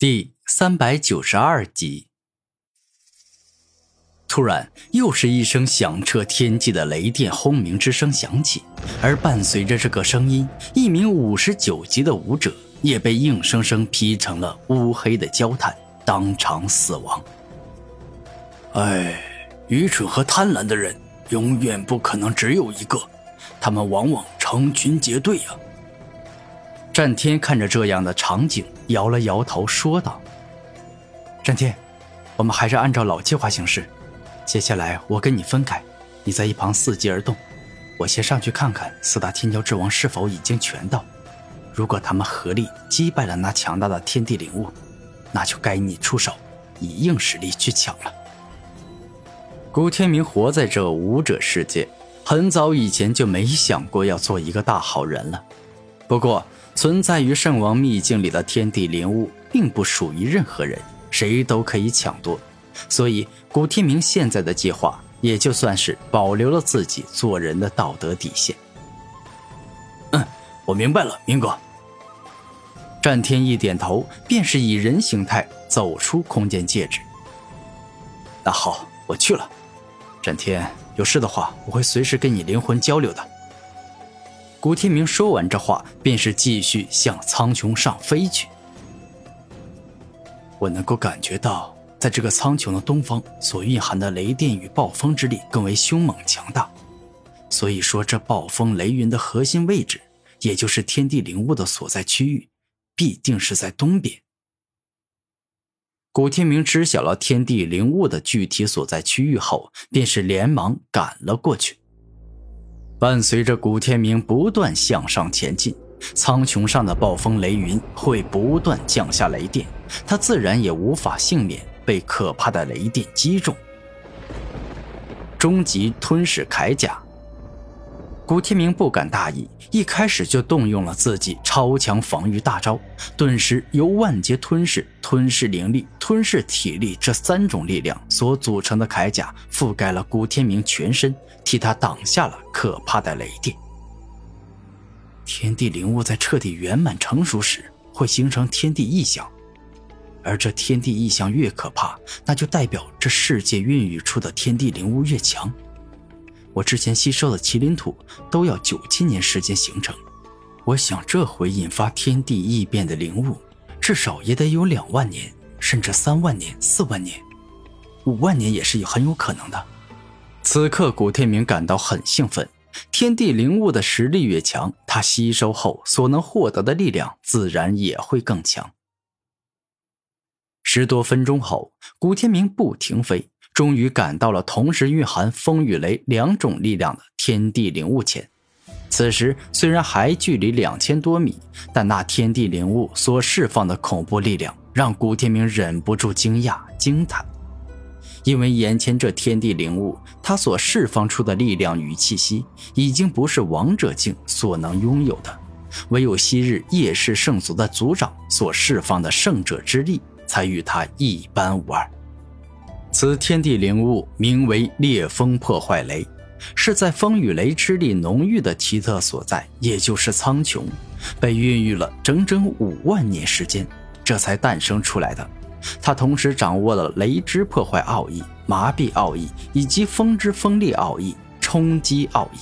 第三百九十二集，突然，又是一声响彻天际的雷电轰鸣之声响起，而伴随着这个声音，一名五十九级的武者也被硬生生劈成了乌黑的焦炭，当场死亡。哎，愚蠢和贪婪的人永远不可能只有一个，他们往往成群结队呀。战天看着这样的场景，摇了摇头，说道：“战天，我们还是按照老计划行事。接下来我跟你分开，你在一旁伺机而动。我先上去看看四大天骄之王是否已经全到。如果他们合力击败了那强大的天地灵物，那就该你出手，以硬实力去抢了。”古天明活在这武者世界，很早以前就没想过要做一个大好人了。不过，存在于圣王秘境里的天地灵物，并不属于任何人，谁都可以抢夺。所以，古天明现在的计划，也就算是保留了自己做人的道德底线。嗯，我明白了，明哥。战天一点头，便是以人形态走出空间戒指。那好，我去了。战天，有事的话，我会随时跟你灵魂交流的。古天明说完这话，便是继续向苍穹上飞去。我能够感觉到，在这个苍穹的东方，所蕴含的雷电与暴风之力更为凶猛强大。所以说，这暴风雷云的核心位置，也就是天地灵物的所在区域，必定是在东边。古天明知晓了天地灵物的具体所在区域后，便是连忙赶了过去。伴随着古天明不断向上前进，苍穹上的暴风雷云会不断降下雷电，他自然也无法幸免被可怕的雷电击中。终极吞噬铠甲。古天明不敢大意，一开始就动用了自己超强防御大招，顿时由万劫吞噬、吞噬灵力、吞噬体力这三种力量所组成的铠甲覆盖了古天明全身，替他挡下了可怕的雷电。天地灵物在彻底圆满成熟时，会形成天地异象，而这天地异象越可怕，那就代表这世界孕育出的天地灵物越强。我之前吸收的麒麟土都要九千年时间形成，我想这回引发天地异变的灵物，至少也得有两万年，甚至三万年、四万年、五万年也是很有可能的。此刻，古天明感到很兴奋。天地灵物的实力越强，他吸收后所能获得的力量自然也会更强。十多分钟后，古天明不停飞。终于赶到了同时蕴含风与雷两种力量的天地灵物前。此时虽然还距离两千多米，但那天地灵物所释放的恐怖力量让古天明忍不住惊讶惊叹。因为眼前这天地灵物，它所释放出的力量与气息，已经不是王者境所能拥有的，唯有昔日夜市圣族的族长所释放的圣者之力，才与他一般无二。此天地灵物名为烈风破坏雷，是在风与雷之力浓郁的奇特所在，也就是苍穹，被孕育了整整五万年时间，这才诞生出来的。他同时掌握了雷之破坏奥义、麻痹奥义以及风之锋利奥义、冲击奥义。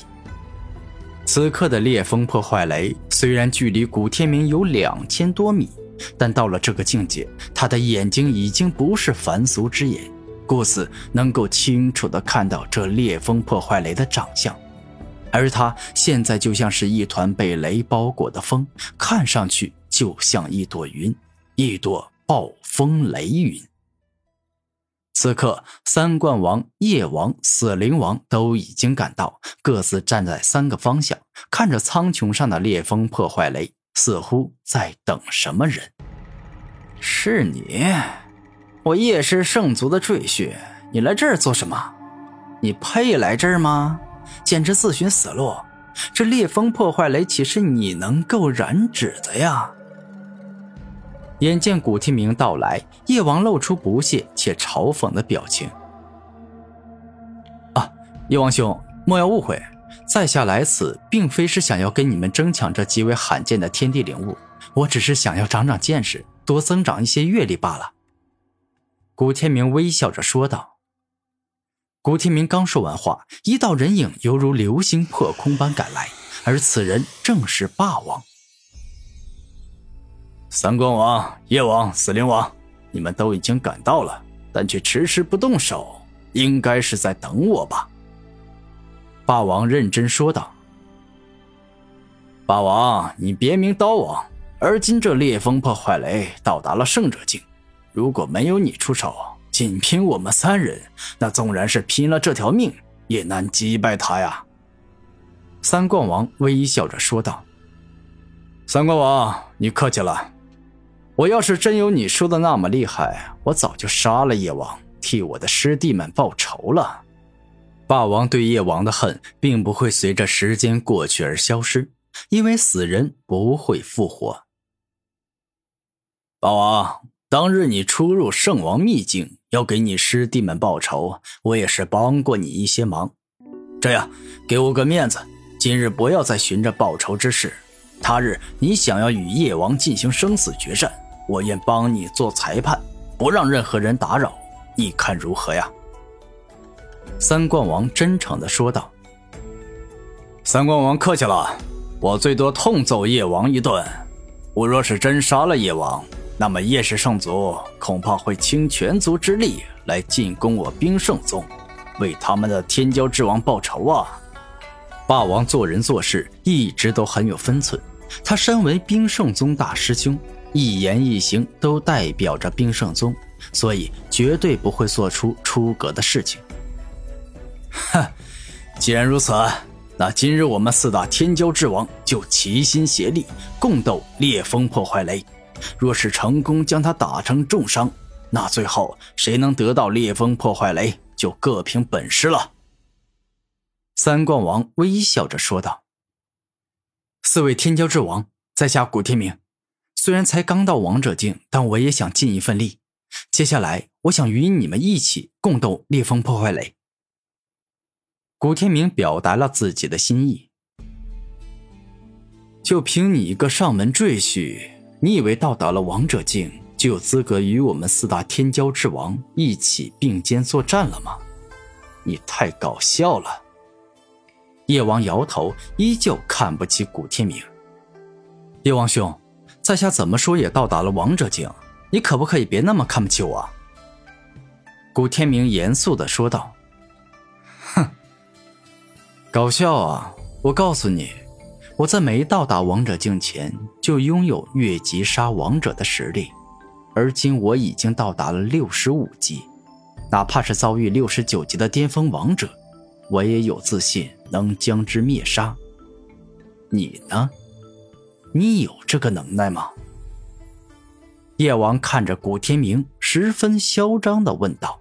此刻的烈风破坏雷虽然距离古天明有两千多米，但到了这个境界，他的眼睛已经不是凡俗之眼。故此，能够清楚地看到这烈风破坏雷的长相，而他现在就像是一团被雷包裹的风，看上去就像一朵云，一朵暴风雷云。此刻，三冠王、夜王、死灵王都已经赶到，各自站在三个方向，看着苍穹上的烈风破坏雷，似乎在等什么人。是你。我夜氏圣族的赘婿，你来这儿做什么？你配来这儿吗？简直自寻死路！这烈风破坏雷岂是你能够染指的呀？眼见古天明到来，夜王露出不屑且嘲讽的表情。啊，夜王兄，莫要误会，在下来此并非是想要跟你们争抢这极为罕见的天地灵物，我只是想要长长见识。多增长一些阅历罢了。”古天明微笑着说道。古天明刚说完话，一道人影犹如流星破空般赶来，而此人正是霸王。三光王、夜王、死灵王，你们都已经赶到了，但却迟迟不动手，应该是在等我吧？霸王认真说道。霸王，你别名刀王，而今这烈风破坏雷到达了圣者境，如果没有你出手，仅凭我们三人，那纵然是拼了这条命，也难击败他呀。三冠王微笑着说道。三冠王，你客气了。我要是真有你说的那么厉害，我早就杀了叶王，替我的师弟们报仇了。霸王对叶王的恨，并不会随着时间过去而消失，因为死人不会复活。霸王，当日你出入圣王秘境，要给你师弟们报仇，我也是帮过你一些忙。这样，给我个面子，今日不要再寻着报仇之事。他日你想要与叶王进行生死决战。我愿帮你做裁判，不让任何人打扰，你看如何呀？三冠王真诚的说道。三冠王客气了，我最多痛揍叶王一顿。我若是真杀了叶王，那么叶氏圣族恐怕会倾全族之力来进攻我冰圣宗，为他们的天骄之王报仇啊！霸王做人做事一直都很有分寸，他身为冰圣宗大师兄。一言一行都代表着冰圣宗，所以绝对不会做出出格的事情。哼，既然如此，那今日我们四大天骄之王就齐心协力，共斗烈风破坏雷。若是成功将他打成重伤，那最后谁能得到烈风破坏雷，就各凭本事了。三冠王微笑着说道：“四位天骄之王，在下古天明。”虽然才刚到王者境，但我也想尽一份力。接下来，我想与你们一起共斗烈风破坏雷。古天明表达了自己的心意。就凭你一个上门赘婿，你以为到达了王者境就有资格与我们四大天骄之王一起并肩作战了吗？你太搞笑了！叶王摇头，依旧看不起古天明。叶王兄。在下怎么说也到达了王者境，你可不可以别那么看不起我？古天明严肃的说道。哼，搞笑啊！我告诉你，我在没到达王者境前就拥有越级杀王者的实力，而今我已经到达了六十五级，哪怕是遭遇六十九级的巅峰王者，我也有自信能将之灭杀。你呢？你有这个能耐吗？叶王看着古天明，十分嚣张的问道。